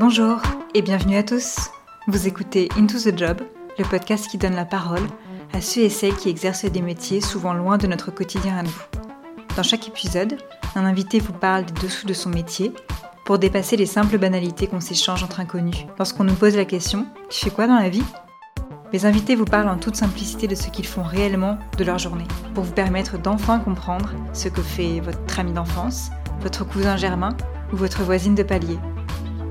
Bonjour et bienvenue à tous. Vous écoutez Into the Job, le podcast qui donne la parole à ceux et celles qui exercent des métiers souvent loin de notre quotidien à nous. Dans chaque épisode, un invité vous parle des dessous de son métier pour dépasser les simples banalités qu'on s'échange entre inconnus. Lorsqu'on nous pose la question Tu fais quoi dans la vie? Mes invités vous parlent en toute simplicité de ce qu'ils font réellement de leur journée, pour vous permettre d'enfin comprendre ce que fait votre ami d'enfance, votre cousin germain ou votre voisine de palier.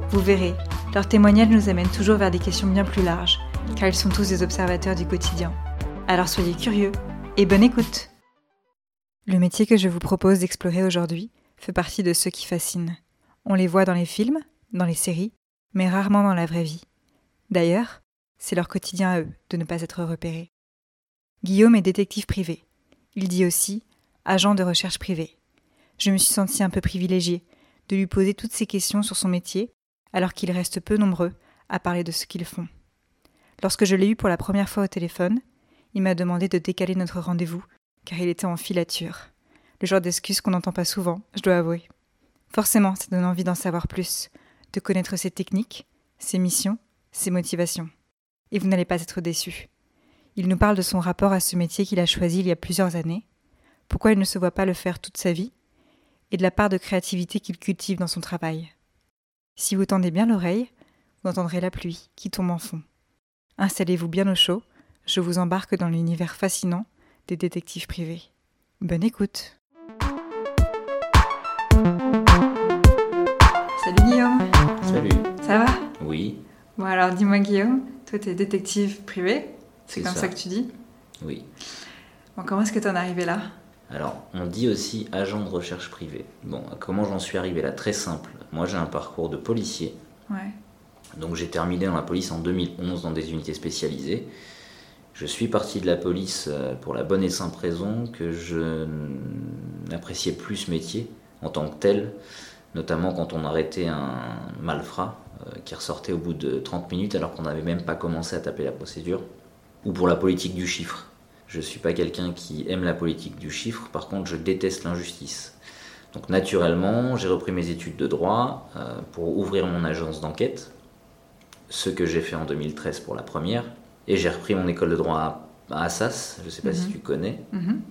Vous verrez, leurs témoignages nous amènent toujours vers des questions bien plus larges, car ils sont tous des observateurs du quotidien. Alors soyez curieux et bonne écoute Le métier que je vous propose d'explorer aujourd'hui fait partie de ceux qui fascinent. On les voit dans les films, dans les séries, mais rarement dans la vraie vie. D'ailleurs, c'est leur quotidien à eux de ne pas être repérés. Guillaume est détective privé. Il dit aussi agent de recherche privé. Je me suis senti un peu privilégié de lui poser toutes ces questions sur son métier, alors qu'il reste peu nombreux à parler de ce qu'ils font. Lorsque je l'ai eu pour la première fois au téléphone, il m'a demandé de décaler notre rendez-vous, car il était en filature. Le genre d'excuse qu'on n'entend pas souvent, je dois avouer. Forcément, ça donne envie d'en savoir plus, de connaître ses techniques, ses missions, ses motivations et vous n'allez pas être déçu. Il nous parle de son rapport à ce métier qu'il a choisi il y a plusieurs années, pourquoi il ne se voit pas le faire toute sa vie, et de la part de créativité qu'il cultive dans son travail. Si vous tendez bien l'oreille, vous entendrez la pluie qui tombe en fond. Installez-vous bien au chaud, je vous embarque dans l'univers fascinant des détectives privés. Bonne écoute Salut Guillaume Salut Ça va? Oui. Bon alors dis-moi Guillaume, toi, tu es détective privé, c'est comme ça. que tu dis? Oui. Bon, comment est-ce que tu en es arrivé là? Alors, on dit aussi agent de recherche privé. Bon, comment j'en suis arrivé là? Très simple. Moi, j'ai un parcours de policier. Ouais. Donc, j'ai terminé dans la police en 2011 dans des unités spécialisées. Je suis parti de la police euh, pour la bonne et simple raison que je n'appréciais plus ce métier en tant que tel, notamment quand on arrêtait un malfrat euh, qui ressortait au bout de 30 minutes alors qu'on n'avait même pas commencé à taper la procédure. Ou pour la politique du chiffre. Je ne suis pas quelqu'un qui aime la politique du chiffre, par contre je déteste l'injustice. Donc naturellement, j'ai repris mes études de droit euh, pour ouvrir mon agence d'enquête, ce que j'ai fait en 2013 pour la première, et j'ai repris mon école de droit à Assas, je ne sais pas si mhm. tu connais. Mhm,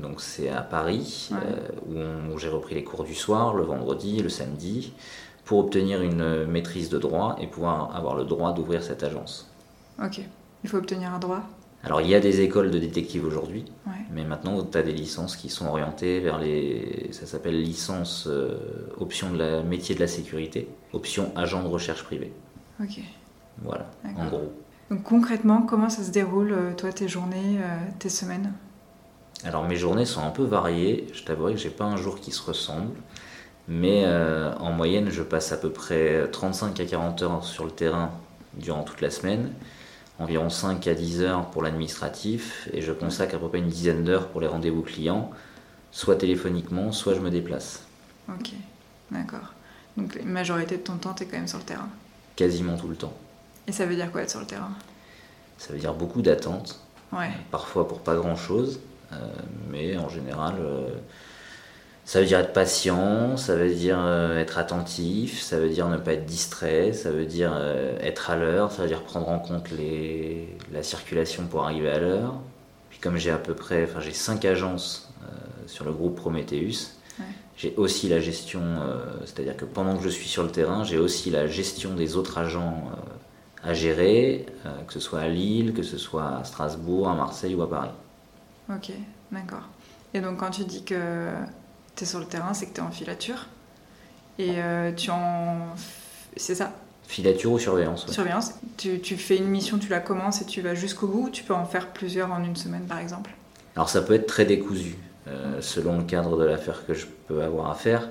Donc c'est à Paris, euh, où j'ai repris les cours du soir, le vendredi, le samedi pour obtenir une maîtrise de droit et pouvoir avoir le droit d'ouvrir cette agence. Ok. Il faut obtenir un droit? Alors, il y a des écoles de détectives aujourd'hui, mais maintenant, tu as des licences qui sont orientées vers les. Ça s'appelle licence euh, option de la métier de la sécurité, option agent de recherche privée. Ok. Voilà, en gros. Donc, concrètement, comment ça se déroule, euh, toi, tes journées, euh, tes semaines? Alors mes journées sont un peu variées, je t'avouerai que j'ai pas un jour qui se ressemble. Mais euh, en moyenne, je passe à peu près 35 à 40 heures sur le terrain durant toute la semaine, environ 5 à 10 heures pour l'administratif, et je consacre à peu près une dizaine d'heures pour les rendez-vous clients, soit téléphoniquement, soit je me déplace. Ok, d'accord. Donc la majorité de ton temps, tu es quand même sur le terrain Quasiment tout le temps. Et ça veut dire quoi être sur le terrain? Ça veut dire beaucoup d'attentes, ouais. parfois pour pas grand-chose, euh, mais en général... Euh, ça veut dire être patient, ça veut dire euh, être attentif, ça veut dire ne pas être distrait, ça veut dire euh, être à l'heure, ça veut dire prendre en compte les, la circulation pour arriver à l'heure. Puis comme j'ai à peu près, enfin j'ai cinq agences euh, sur le groupe Prometheus, j'ai aussi la gestion, c'est-à-dire que pendant que je suis sur le terrain, j'ai aussi la gestion des autres agents à gérer, que ce soit à Lille, que ce soit à Strasbourg, à Marseille ou à Paris. Ok, d'accord. Et donc quand tu dis que tu es sur le terrain, c'est que tu es en filature. Et euh, tu en. C'est ça? Filature ou surveillance Surveillance. Tu, tu, fais une mission, tu la commences et tu vas jusqu'au bout. Tu peux en faire plusieurs en une semaine, par exemple? Alors, ça peut être très décousu, euh, selon le cadre de l'affaire que je peux avoir à faire.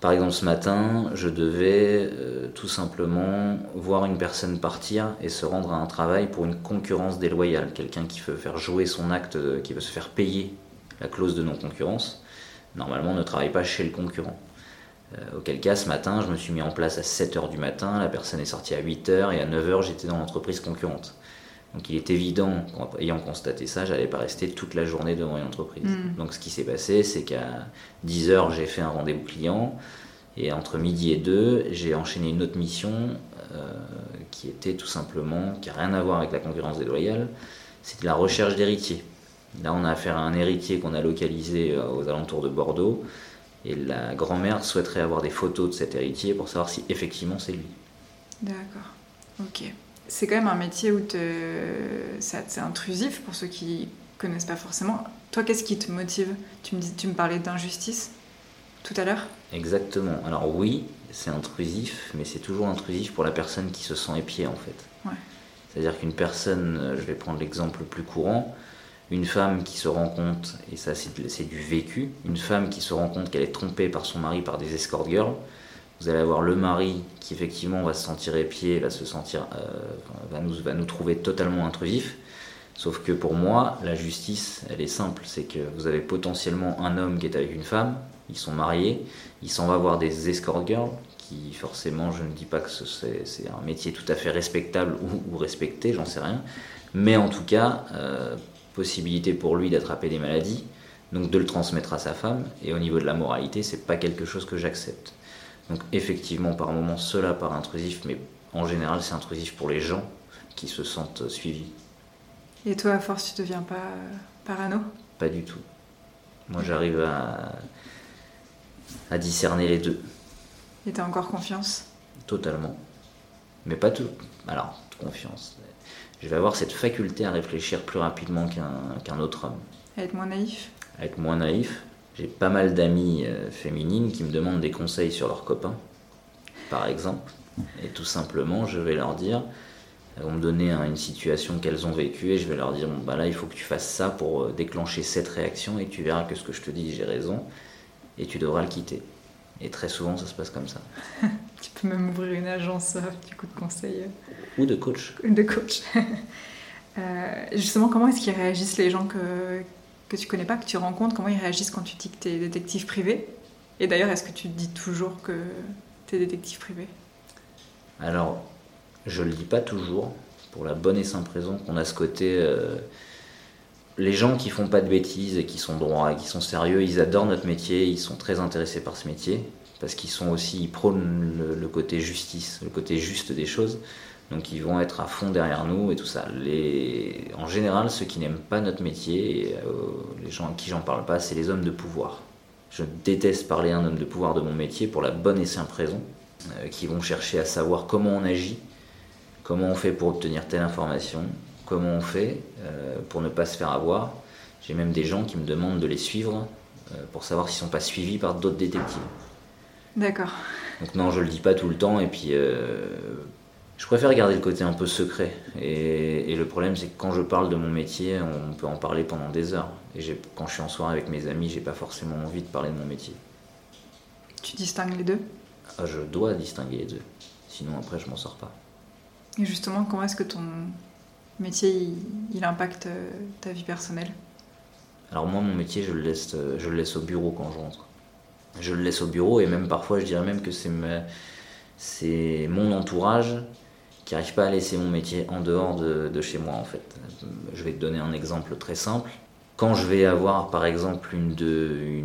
Par exemple, ce matin, je devais euh, tout simplement voir une personne partir et se rendre à un travail pour une concurrence déloyale. Quelqu'un qui veut faire jouer son acte, qui veut se faire payer la clause de non-concurrence normalement ne travaille pas chez le concurrent. Euh, auquel cas, ce matin, je me suis mis en place à 7h du matin, la personne est sortie à 8h et à 9h, j'étais dans l'entreprise concurrente. Donc il est évident, ayant constaté ça, j'allais pas rester toute la journée devant une entreprise. Mm. Donc ce qui s'est passé, c'est qu'à 10h, j'ai fait un rendez-vous client Et entre midi et deux, j'ai enchaîné une autre mission euh, qui était tout simplement, qui n'a rien à voir avec la concurrence déloyale, c'était la recherche d'héritiers. Là, on a affaire à un héritier qu'on a localisé euh, aux alentours de Bordeaux, et la grand-mère souhaiterait avoir des photos de cet héritier pour savoir si effectivement c'est lui. D'accord, ok. C'est quand même un métier où c'est intrusif pour ceux qui connaissent pas forcément. Toi, qu'est-ce qui te motive? Tu me, dis, tu me parlais d'injustice tout à l'heure? Exactement. Alors oui, c'est intrusif, mais c'est toujours intrusif pour la personne qui se sent épiée en fait. C'est-à-dire qu'une personne, euh, je vais prendre l'exemple le plus courant, une femme qui se rend compte, et ça c'est du vécu, une femme qui se rend compte qu'elle est trompée par son mari par des escort girls, vous allez avoir le mari qui effectivement va se sentir épié, va se sentir, euh, va, nous, va nous trouver totalement intrusif. Sauf que pour moi, la justice, elle est simple, c'est que vous avez potentiellement un homme qui est avec une femme, ils sont mariés, il s'en va voir des escort girls, qui forcément, je ne dis pas que c'est un métier tout à fait respectable ou, respecté, j'en sais rien, mais en tout cas, euh, possibilité pour lui d'attraper des maladies, donc de le transmettre à sa femme, et au niveau de la moralité, c'est pas quelque chose que j'accepte. Donc effectivement, par moments, cela paraît intrusif, mais en général, c'est intrusif pour les gens qui se sentent suivis. Et toi, à force, tu deviens pas parano? Pas du tout. Moi, j'arrive à, à discerner les deux. Et t'as encore confiance? Totalement. Mais pas tout. Alors, confiance. Je vais avoir cette faculté à réfléchir plus rapidement qu'un autre homme. À être moins naïf À être moins naïf. J'ai pas mal d'amies euh, féminines qui me demandent des conseils sur leurs copains, par exemple. Et tout simplement, je vais leur dire, elles vont me donner une situation qu'elles ont vécue et je vais leur dire, bon, bah là, il faut que tu fasses ça pour euh, déclencher cette réaction et tu verras que ce que je te dis, j'ai raison et tu devras le quitter. Et très souvent, ça se passe comme ça. tu peux même ouvrir une agence du coup de conseil. Ou de coach. De coach. Euh, justement, comment est-ce qu'ils réagissent les gens que, que tu connais pas, que tu rencontres? Comment ils réagissent quand tu dis que tu es détective privé? Et d'ailleurs, est-ce que tu dis toujours que tu es détective privé? Alors, je le dis pas toujours, pour la bonne et simple raison qu'on a ce côté. Euh, les gens qui font pas de bêtises et qui sont droits et qui sont sérieux, ils adorent notre métier, ils sont très intéressés par ce métier parce qu'ils sont aussi ils prônent le, côté justice, le côté juste des choses. Donc ils vont être à fond derrière nous et tout ça. Les... En général, ceux qui n'aiment pas notre métier, euh, les gens à qui j'en parle pas, c'est les hommes de pouvoir. Je déteste parler à un homme de pouvoir de mon métier pour la bonne et simple raison, euh, qui vont chercher à savoir comment on agit, comment on fait pour obtenir telle information, comment on fait euh, pour ne pas se faire avoir. J'ai même des gens qui me demandent de les suivre euh, pour savoir s'ils ne sont pas suivis par d'autres détectives. D'accord. Donc non, je le dis pas tout le temps et puis euh, je préfère garder le côté un peu secret. Et, le problème, c'est que quand je parle de mon métier, on peut en parler pendant des heures. Et quand je suis en soirée avec mes amis, j'ai pas forcément envie de parler de mon métier. Tu distingues les deux? Ah, Je dois distinguer les deux. Sinon, après, je m'en sors pas. Et justement, comment est-ce que ton métier, il, impacte euh, ta vie personnelle Alors moi, mon métier, je le, laisse, euh, je le laisse au bureau quand je rentre. Je le laisse au bureau et même parfois, je dirais même que c'est, mon entourage qui n'arrive pas à laisser mon métier en dehors de, chez moi en fait. Je vais te donner un exemple très simple. Quand je vais avoir par exemple une de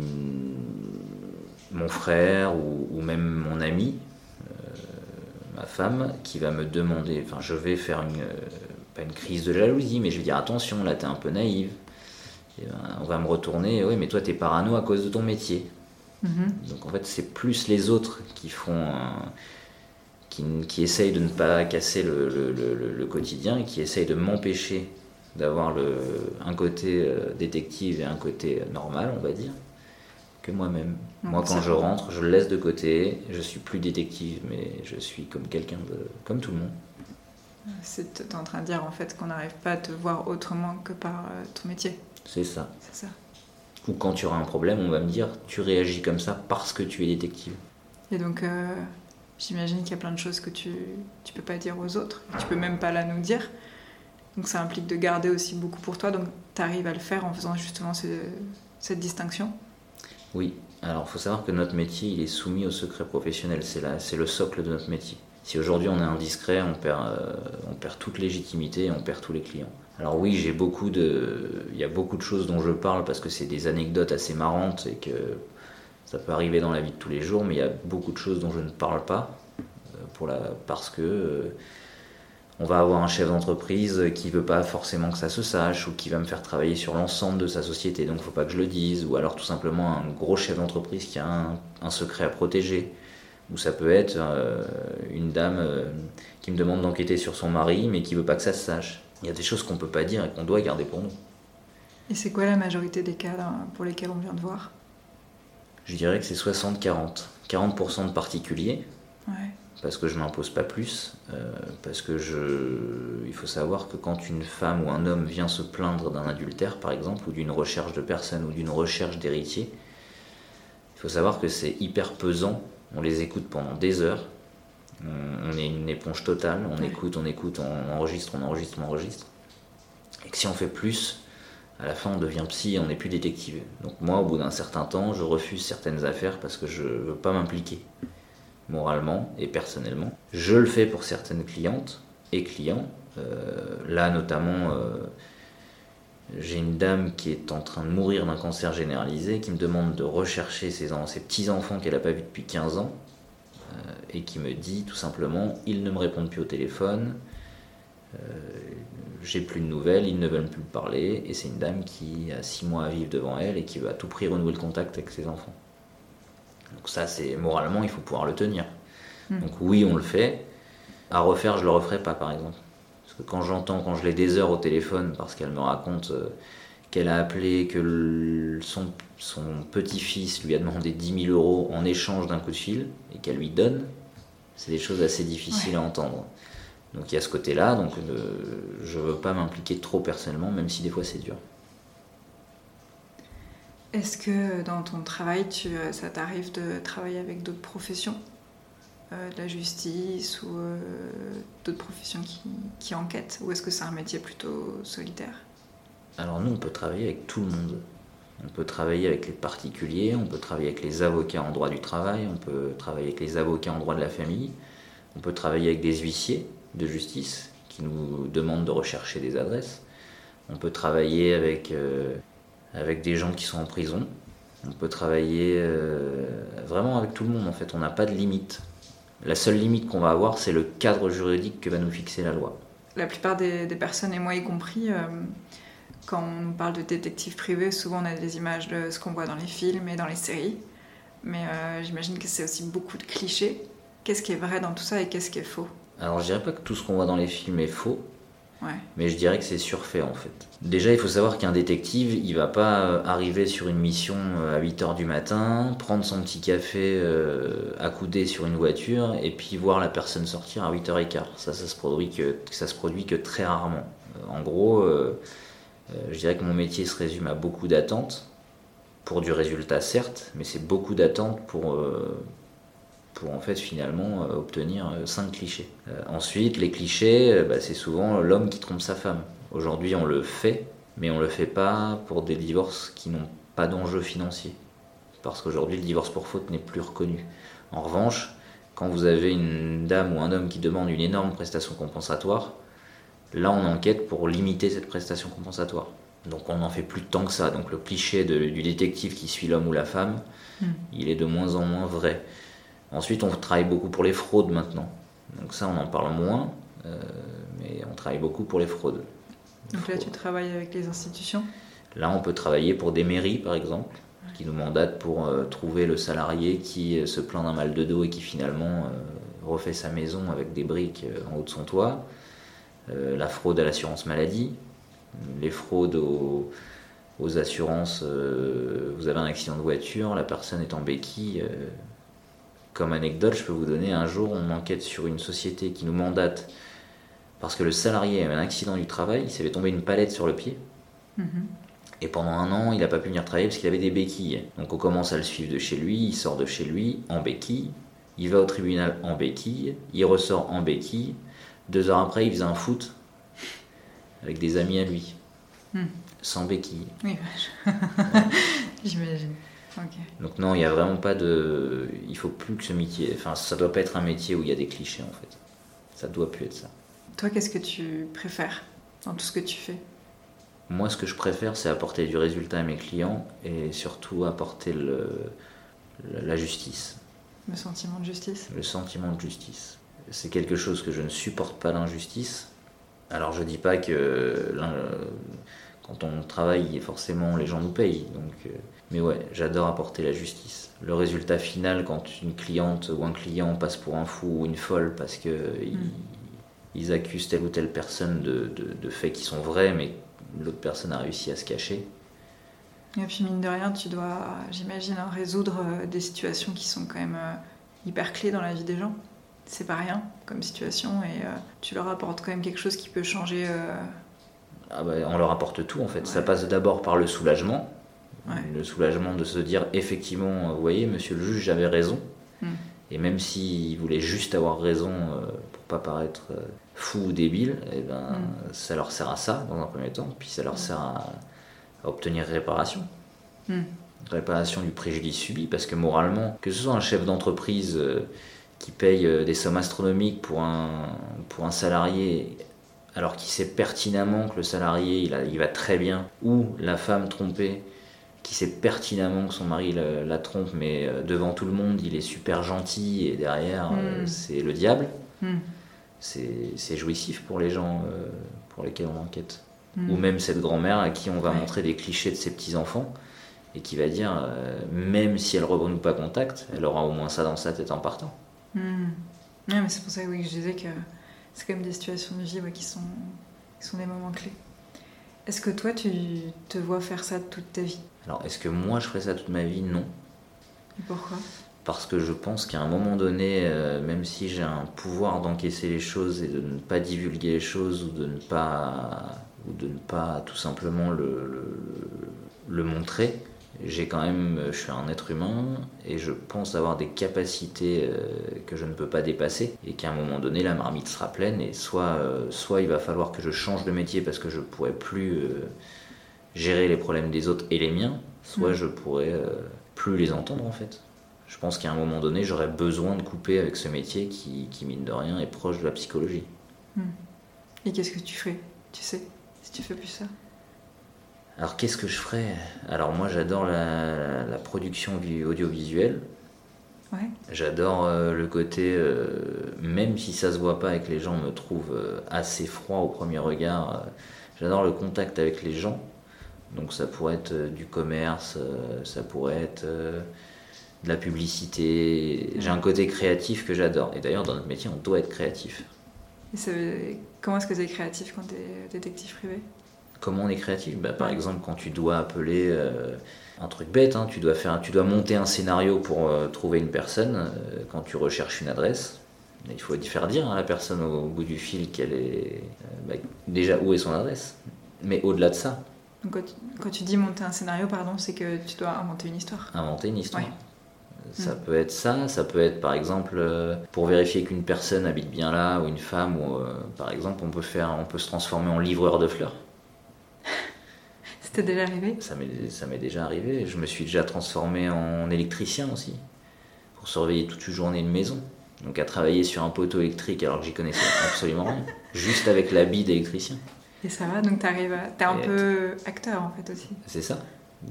mon frère ou, même mon ami, euh, ma femme, qui va me demander, enfin je vais faire une, pas une crise de jalousie, mais je vais dire attention, là t'es un peu naïve. Ben, on va me retourner, oui, mais toi t'es parano à cause de ton métier. Mm-hmm. Donc en fait, c'est plus les autres qui font. qui, qui, essayent de ne pas casser le, le, quotidien et qui essayent de m'empêcher d'avoir un côté euh, détective et un côté normal, on va dire, que moi-même. Moi, quand je rentre, je le laisse de côté, je suis plus détective, mais je suis comme quelqu'un de. comme tout le monde. C'est en train de dire en fait qu'on n'arrive pas à te voir autrement que par euh, ton métier. C'est ça. C'est ça. Ou quand tu auras un problème, on va me dire tu réagis comme ça parce que tu es détective. Et donc euh, j'imagine qu'il y a plein de choses que tu tu peux pas dire aux autres, tu peux même pas la nous dire. Donc ça implique de garder aussi beaucoup pour toi. Donc tu arrives à le faire en faisant justement cette distinction. Oui. Alors il faut savoir que notre métier il est soumis au secret professionnel. C'est c'est le socle de notre métier. Si aujourd'hui on est indiscret, on perd, euh, on perd toute légitimité et on perd tous les clients. Alors oui, j'ai beaucoup de, il y a beaucoup de choses dont je parle parce que c'est des anecdotes assez marrantes et que Ça peut arriver dans la vie de tous les jours, mais il y a beaucoup de choses dont je ne parle pas pour la, parce que on va avoir un chef d'entreprise qui veut pas forcément que ça se sache ou qui va me faire travailler sur l'ensemble de sa société, donc faut pas que je le dise, ou alors tout simplement un gros chef d'entreprise qui a un, secret à protéger, ou ça peut être euh, une dame euh, qui me demande d'enquêter sur son mari mais qui veut pas que ça se sache. Il y a des choses qu'on peut pas dire et qu'on doit garder pour nous. Et c'est quoi la majorité des cas pour lesquels on vient de voir? Je dirais que c'est 60-40. 40%, de particuliers. Ouais parce que je m'impose pas plus, euh, parce que je, il faut savoir que quand une femme ou un homme vient se plaindre d'un adultère, par exemple, ou d'une recherche de personne ou d'une recherche d'héritier, il faut savoir que c'est hyper pesant. On les écoute pendant des heures. On, est une éponge totale. On écoute, on écoute, on enregistre, on enregistre, on enregistre. Et que si on fait plus, à la fin, on devient psy et on n'est plus détective. Donc moi, au bout d'un certain temps, je refuse certaines affaires parce que je veux pas m'impliquer moralement et personnellement. Je le fais pour certaines clientes et clients. Euh, là, notamment, euh, j'ai une dame qui est en train de mourir d'un cancer généralisé, qui me demande de rechercher ses, ses petits-enfants qu'elle n'a pas vus depuis 15 ans, euh, et qui me dit tout simplement, ils ne me répondent plus au téléphone, j'ai plus de nouvelles, ils ne veulent plus me parler, et c'est une dame qui a 6 mois à vivre devant elle et qui veut à tout prix renouer le contact avec ses enfants. Donc ça, c'est moralement, il faut pouvoir le tenir. Hmm. Donc oui, on le fait. À refaire, je le referai pas, par exemple. Parce que quand j'entends, quand je l'ai des heures au téléphone, parce qu'elle me raconte euh, qu'elle a appelé, que son, son petit-fils lui a demandé 10 000 euros en échange d'un coup de fil, et qu'elle lui donne, c'est des choses assez difficiles à entendre. Donc il y a ce côté-là, donc je euh, je veux pas m'impliquer trop personnellement, même si des fois c'est dur. Est-ce que dans ton travail, tu, euh, ça t'arrive de travailler avec d'autres professions? De la justice ou euh, d'autres professions qui, enquêtent Ou est-ce que c'est un métier plutôt solitaire? Alors nous, on peut travailler avec tout le monde. On peut travailler avec les particuliers, on peut travailler avec les avocats en droit du travail, on peut travailler avec les avocats en droit de la famille, on peut travailler avec des huissiers de justice qui nous demandent de rechercher des adresses, on peut travailler avec avec des gens qui sont en prison. On peut travailler euh, vraiment avec tout le monde en fait, on n'a pas de limite. La seule limite qu'on va avoir, c'est le cadre juridique que va nous fixer la loi. La plupart des, personnes, et moi y compris, euh, quand on parle de détective privé, souvent on a des images de ce qu'on voit dans les films et dans les séries. Mais euh, j'imagine que c'est aussi beaucoup de clichés. Qu'est-ce qui est vrai dans tout ça et qu'est-ce qui est faux? Alors je dirais pas que tout ce qu'on voit dans les films est faux, mais je dirais que c'est surfait en fait. Déjà, il faut savoir qu'un détective, il va pas euh, arriver sur une mission euh, à 8h du matin, prendre son petit café euh, accoudé sur une voiture et puis voir la personne sortir à 8h15. Ça, ça se produit que, ça se produit que très rarement. En gros, je dirais que mon métier se résume à beaucoup d'attentes pour du résultat certes, mais c'est beaucoup d'attentes pour pour en fait finalement euh, obtenir euh, cinq clichés. Euh, ensuite, les clichés, bah, c'est souvent l'homme qui trompe sa femme. Aujourd'hui, on le fait, mais on le fait pas pour des divorces qui n'ont pas d'enjeu financier. Parce qu'aujourd'hui, le divorce pour faute n'est plus reconnu. En revanche, quand vous avez une dame ou un homme qui demande une énorme prestation compensatoire, là on enquête pour limiter cette prestation compensatoire. Donc on n'en fait plus tant que ça. Donc le cliché du détective qui suit l'homme ou la femme, hmm. il est de moins en moins vrai. Ensuite, on travaille beaucoup pour les fraudes maintenant. Donc ça, on en parle moins, euh, mais on travaille beaucoup pour les fraudes. Donc là, tu travailles avec les institutions? Là, on peut travailler pour des mairies, par exemple, qui nous mandatent pour euh, trouver le salarié qui euh, se plaint d'un mal de dos et qui finalement refait sa maison avec des briques en haut de son toit. la fraude à l'assurance maladie, les fraudes aux, aux assurances. vous avez un accident de voiture, la personne est en béquille comme anecdote, je peux vous donner un jour, on enquête sur une société qui nous mandate parce que le salarié a eu un accident du travail, il s'est fait tomber une palette sur le pied. Mhm. Et pendant un an, il n'a pas pu venir travailler parce qu'il avait des béquilles. Donc on commence à le suivre de chez lui, il sort de chez lui en béquille, il va au tribunal en béquille, il ressort en béquille. Deux heures après, il faisait un foot avec des amis à lui, hmm. sans béquille. Oui, j'imagine. Donc non, il n'y a vraiment pas de... Il faut plus que ce métier... Enfin, ça doit pas être un métier où il y a des clichés, en fait. Ça doit plus être ça. Toi, qu'est-ce que tu préfères dans tout ce que tu fais? Moi, ce que je préfère, c'est apporter du résultat à mes clients et surtout apporter le... la justice. Le sentiment de justice? Le sentiment de justice. C'est quelque chose que je ne supporte pas l'injustice. Alors je dis pas que quand on travaille, forcément les gens nous payent. Donc, euh, mais ouais, j'adore apporter la justice. Le résultat final, quand une cliente ou un client passe pour un fou ou une folle parce que mm. ils, accusent telle ou telle personne de, de faits qui sont vrais, mais l'autre personne a réussi à se cacher. Et puis mine de rien, tu dois, j'imagine, hein, résoudre euh, des situations qui sont quand même euh, hyper clés dans la vie des gens. C'est pas rien comme situation et tu leur apportes quand même quelque chose qui peut changer ah bah, on leur apporte tout en fait. Ça passe d'abord par le soulagement. Le soulagement de se dire effectivement, vous voyez, monsieur le juge, j'avais raison. Hmm. Et même s'il voulait juste avoir raison euh, pour pas paraître euh, fou ou débile, eh ben, hmm. ça leur sert à ça dans un premier temps, puis ça leur sert à, obtenir réparation. Hmm. Réparation du préjudice subi, parce que moralement, que ce soit un chef d'entreprise euh, qui paye des sommes astronomiques pour un, pour un salarié alors qu'il sait pertinemment que le salarié il, va très bien, ou la femme trompée qui sait pertinemment que son mari la, trompe, mais euh, devant tout le monde il est super gentil et derrière euh, hmm. c'est le diable, hmm. c'est jouissif pour les gens euh, pour lesquels on enquête. Hmm. Ou même cette grand-mère à qui on va montrer des clichés de ses petits-enfants et qui va dire, même si elle ne renoue pas contact, elle aura au moins ça dans sa tête en partant. mais c'est pour ça oui, que je disais que c'est quand même des situations de vie qui, sont, qui sont des moments clés. Est-ce que toi, tu te vois faire ça toute ta vie? Alors, est-ce que moi, je ferais ça toute ma vie? Non. Et pourquoi? Parce que je pense qu'à un moment donné, euh, même si j'ai un pouvoir d'encaisser les choses et de ne pas divulguer les choses ou de ne pas, ou de ne pas tout simplement le, le, le montrer, j'ai quand même, je suis un être humain et je pense avoir des capacités euh, que je ne peux pas dépasser et qu'à un moment donné la marmite sera pleine et soit, euh, soit il va falloir que je change de métier parce que je ne pourrai plus euh, gérer les problèmes des autres et les miens, soit mm. je pourrai plus les entendre en fait. Je pense qu'à un moment donné j'aurais besoin de couper avec ce métier qui, qui, mine de rien est proche de la psychologie. Mm. Et qu'est-ce que tu ferais, tu sais, si tu fais plus ça? Alors qu'est-ce que je ferais? Alors moi j'adore la, production audiovisuelle. Ouais. J'adore euh, le côté, euh, même si ça se voit pas et que les gens me trouvent euh, assez froid au premier regard, j'adore le contact avec les gens. Donc ça pourrait être du commerce, ça pourrait être de la publicité. J'ai un côté créatif que j'adore. Et d'ailleurs dans notre métier on doit être créatif. Et comment est-ce que tu es créatif quand tu es détective privé? Comment on est créatif? Bah, Par exemple, quand tu dois appeler euh, un truc bête, hein, tu, dois faire, tu dois monter un scénario pour euh, trouver une personne, euh, quand tu recherches une adresse. Il faut faire dire à la personne au, bout du fil qu'elle est bah, déjà où est son adresse? Mais au-delà de ça. Donc, quand, tu, dis monter un scénario, pardon, c'est que tu dois inventer une histoire. Inventer une histoire. Ça mm. peut être ça, ça peut être par exemple pour vérifier qu'une personne habite bien là ou une femme ou par exemple on peut faire on peut se transformer en livreur de fleurs. C'était déjà arrivé Ça m'est déjà arrivé. Je me suis déjà transformé en électricien aussi, pour surveiller toute une journée une maison. Donc à travailler sur un poteau électrique alors que j'y connaissais absolument rien, juste avec l'habit d'électricien. Et ça va, donc t'arrives à... t'es un peu acteur en fait aussi. C'est ça.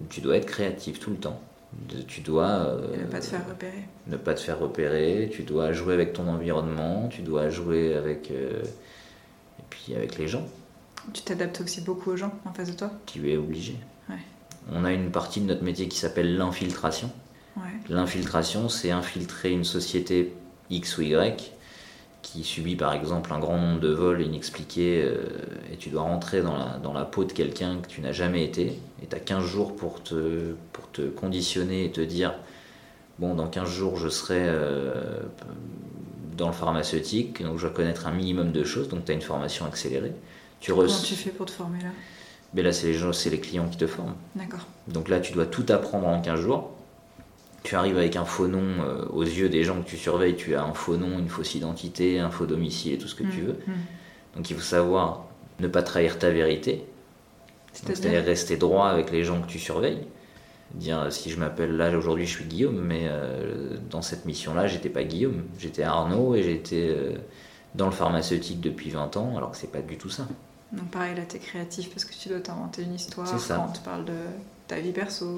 Tu dois être créatif tout le temps. Tu dois... Euh, ne pas te faire repérer. Ne pas te faire repérer, tu dois jouer avec ton environnement, tu dois jouer avec... Euh, et puis avec les gens. Tu t'adaptes aussi beaucoup aux gens en face de toi Tu es obligé. On a une partie de notre métier qui s'appelle l'infiltration. L'infiltration, c'est infiltrer une société X ou Y qui subit par exemple un grand nombre de vols inexpliqués euh, et tu dois rentrer dans la, dans la peau de quelqu'un que tu n'as jamais été et tu as 15 jours pour te, pour te conditionner et te dire bon dans 15 jours je serai euh, dans le pharmaceutique donc je dois connaître un minimum de choses donc tu as une formation accélérée Comment tu fais pour te former là? Mais là, c'est les, gens, c'est les clients qui te forment. D'accord. Donc là, tu dois tout apprendre en 15 jours. Tu arrives avec un faux nom euh, aux yeux des gens que tu surveilles. Tu as un faux nom, une fausse identité, un faux domicile et tout ce que tu mmh, veux. Mmh. Donc il faut savoir ne pas trahir ta vérité. C'est-à-dire rester droit avec les gens que tu surveilles. Dire si je m'appelle là aujourd'hui je suis Guillaume, mais euh, dans cette mission-là j'étais pas Guillaume, j'étais Arnaud et j'étais euh, dans le pharmaceutique depuis 20 ans, alors que c'est pas du tout ça. Donc pareil, là, tu es créatif parce que tu dois t'inventer une histoire quand on te parle de ta vie perso.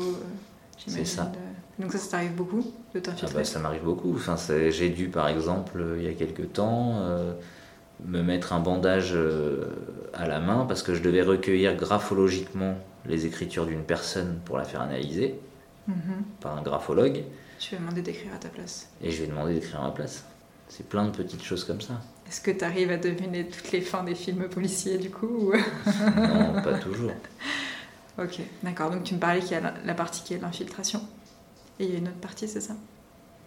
C'est ça. Donc ça, ça t'arrive beaucoup de Ah t'infiltrer bah, ça m'arrive beaucoup. Enfin, j'ai dû, par exemple, euh, il y a quelques temps, euh, me mettre un bandage euh, à la main parce que je devais recueillir graphologiquement les écritures d'une personne pour la faire analyser Mhm. par un graphologue Je vais demander d'écrire à ta place. et je vais demander d'écrire à ma place. C'est plein de petites choses comme ça. Est-ce que tu arrives à deviner toutes les fins des films policiers du coup ou- Non, pas toujours. Ok, d'accord. Donc tu me parlais qu'il y a la partie qui est l'infiltration. Et il y a une autre partie, c'est ça?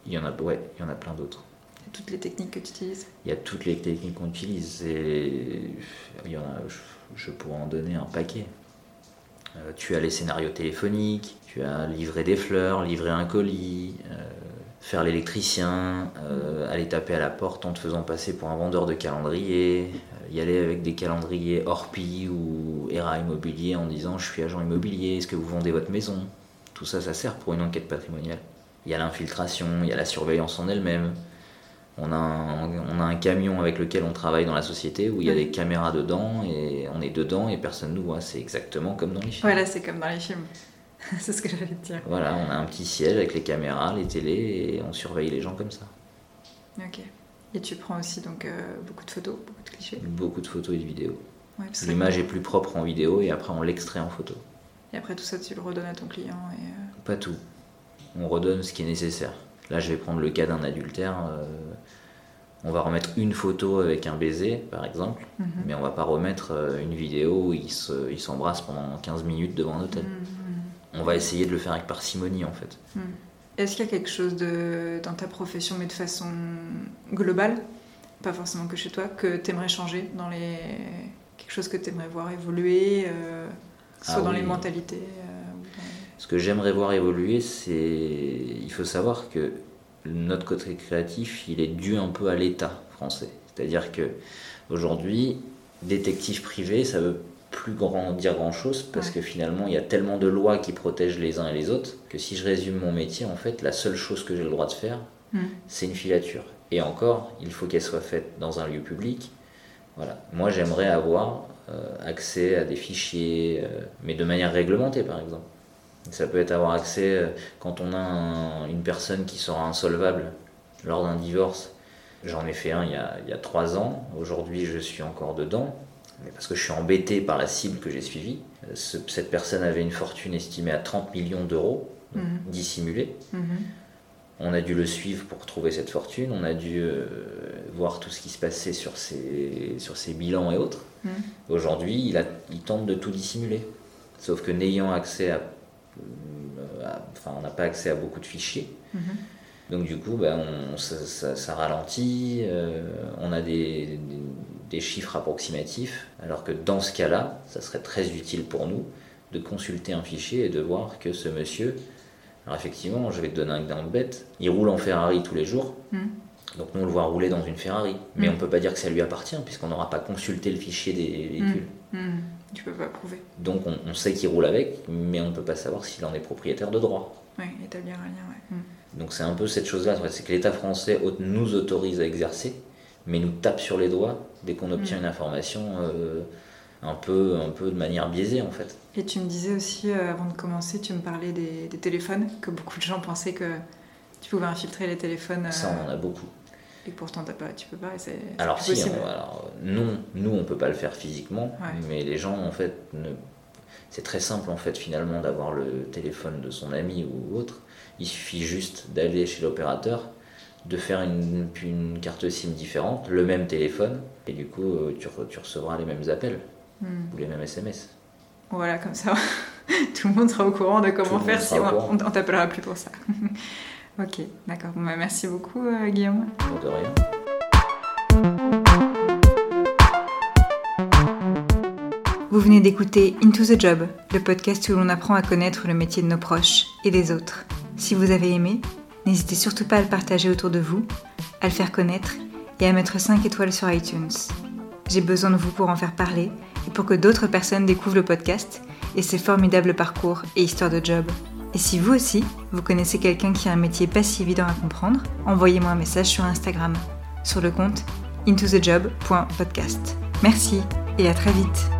Il y en a, ouais, il y en a plein d'autres. Toutes les techniques que tu utilises? Il y a toutes les techniques qu'on utilise. Et il y en a, je, je pourrais en donner un paquet. Euh, tu as les scénarios téléphoniques, tu as livrer des fleurs, livrer un colis, euh, faire l'électricien, euh, aller taper à la porte en te faisant passer pour un vendeur de calendrier, y aller avec des calendriers Orpi ou ERA Immobilier en disant je suis agent immobilier, est-ce que vous vendez votre maison? Tout ça, ça sert pour une enquête patrimoniale. Il y a l'infiltration, il y a la surveillance en elle-même. On a, un, on a un camion avec lequel on travaille dans la société où il y a des caméras dedans et on est dedans et personne ne nous voit. C'est exactement comme dans les films. Voilà, c'est comme dans les films. c'est ce que j'allais te dire. Voilà, on a un petit siège avec les caméras, les télés et on surveille les gens comme ça. Ok. Et tu prends aussi donc euh, beaucoup de photos, beaucoup de clichés. Beaucoup de photos et de vidéos. Ouais, L'image est plus propre en vidéo et après on l'extrait en photo. Et après tout ça, tu le redonnes à ton client. Et, euh, Pas tout. On redonne ce qui est nécessaire. Là, je vais prendre le cas d'un adultère. euh, on va remettre une photo avec un baiser, par exemple, mhm. mais on va pas remettre euh, une vidéo où ils se- ils s'embrassent pendant 15 minutes devant un hôtel. Mhm. On va essayer de le faire avec parcimonie, en fait. Mhm. Est-ce qu'il y a quelque chose de, dans ta profession, mais de façon globale, pas forcément que chez toi, que tu aimerais changer dans les... Quelque chose que tu aimerais voir évoluer, euh, soit Ah dans oui. les mentalités euh, dans Ce que j'aimerais voir évoluer, c'est. Il faut savoir que notre côté créatif, il est dû un peu à l'État français. C'est-à-dire que aujourd'hui, détective privé, ça veut plus grand, dire grand chose parce Ouais. que finalement, il y a tellement de lois qui protègent les uns et les autres que si je résume mon métier, en fait, la seule chose que j'ai le droit de faire, Mhm. c'est une filature. Et encore, il faut qu'elle soit faite dans un lieu public. Voilà. Moi, j'aimerais avoir accès à des fichiers, euh, mais de manière réglementée, par exemple. Ça peut être avoir accès euh, quand on a un- une personne qui sera insolvable lors d'un divorce. J'en ai fait un il y a, il y a trois ans. Aujourd'hui, je suis encore dedans. Mais parce que je suis embêté par la cible que j'ai suivie. Euh, ce- cette personne avait une fortune estimée à 30 millions d'euros, Mhm. dissimulée. Mhm. On a dû le suivre pour trouver cette fortune, on a dû euh, voir tout ce qui se passait sur ses, sur ses bilans et autres. Mhm. Aujourd'hui, il, a- il tente de tout dissimuler. Sauf que n'ayant accès à, euh, à- Enfin, on n'a pas accès à beaucoup de fichiers. Mhm. Donc du coup, ben, on- ça, ça- ça ralentit, euh, on a des, des- des chiffres approximatifs, alors que dans ce cas-là, ça serait très utile pour nous de consulter un fichier et de voir que ce monsieur, alors effectivement, je vais te donner un exemple bête, il roule en Ferrari tous les jours, Mhm. donc nous on le voit rouler dans une Ferrari, mais Mhm. on peut pas dire que ça lui appartient puisqu'on n'aura pas consulté le fichier des véhicules. Mhm. Tu peux pas prouver. Donc on, on sait qu'il roule avec, mais on ne peut pas savoir s'il en est propriétaire de droit. Ouais, établir un lien, ouais. Donc c'est un peu cette chose-là, c'est que l'État français nous autorise à exercer, mais nous tape sur les doigts dès qu'on obtient une information euh, un, peu, un peu de manière biaisée en fait. Et tu me disais aussi, euh, avant de commencer, tu me parlais des, des téléphones, que beaucoup de gens pensaient que tu pouvais infiltrer les téléphones. euh, Ça on en a beaucoup. Et pourtant, t'as pas, tu peux pas, c'est Alors si, possible. on- alors, non, nous on peut pas le faire physiquement, Ouais. mais les gens en fait, ne... c'est très simple en fait finalement d'avoir le téléphone de son ami ou autre. Il suffit juste d'aller chez l'opérateur, de faire une, une carte SIM différente, le même téléphone, et du coup euh, tu, re- tu recevras les mêmes appels Hmm. ou les mêmes SMS. Voilà, comme ça, tout le monde sera au courant de comment faire si on, on t'appellera plus pour ça. ok, d'accord. Bon, bah, merci beaucoup, euh, Guillaume. Pour de rien. Vous venez d'écouter Into the Job, le podcast où l'on apprend à connaître le métier de nos proches et des autres. Si vous avez aimé, n'hésitez surtout pas à le partager autour de vous, à le faire connaître et à mettre 5 étoiles sur iTunes. J'ai besoin de vous pour en faire parler pour que d'autres personnes découvrent le podcast et ses formidables parcours et histoires de job. Et si vous aussi, vous connaissez quelqu'un qui a un métier pas si évident à comprendre, envoyez-moi un message sur Instagram, sur le compte intothejob.podcast. Merci et à très vite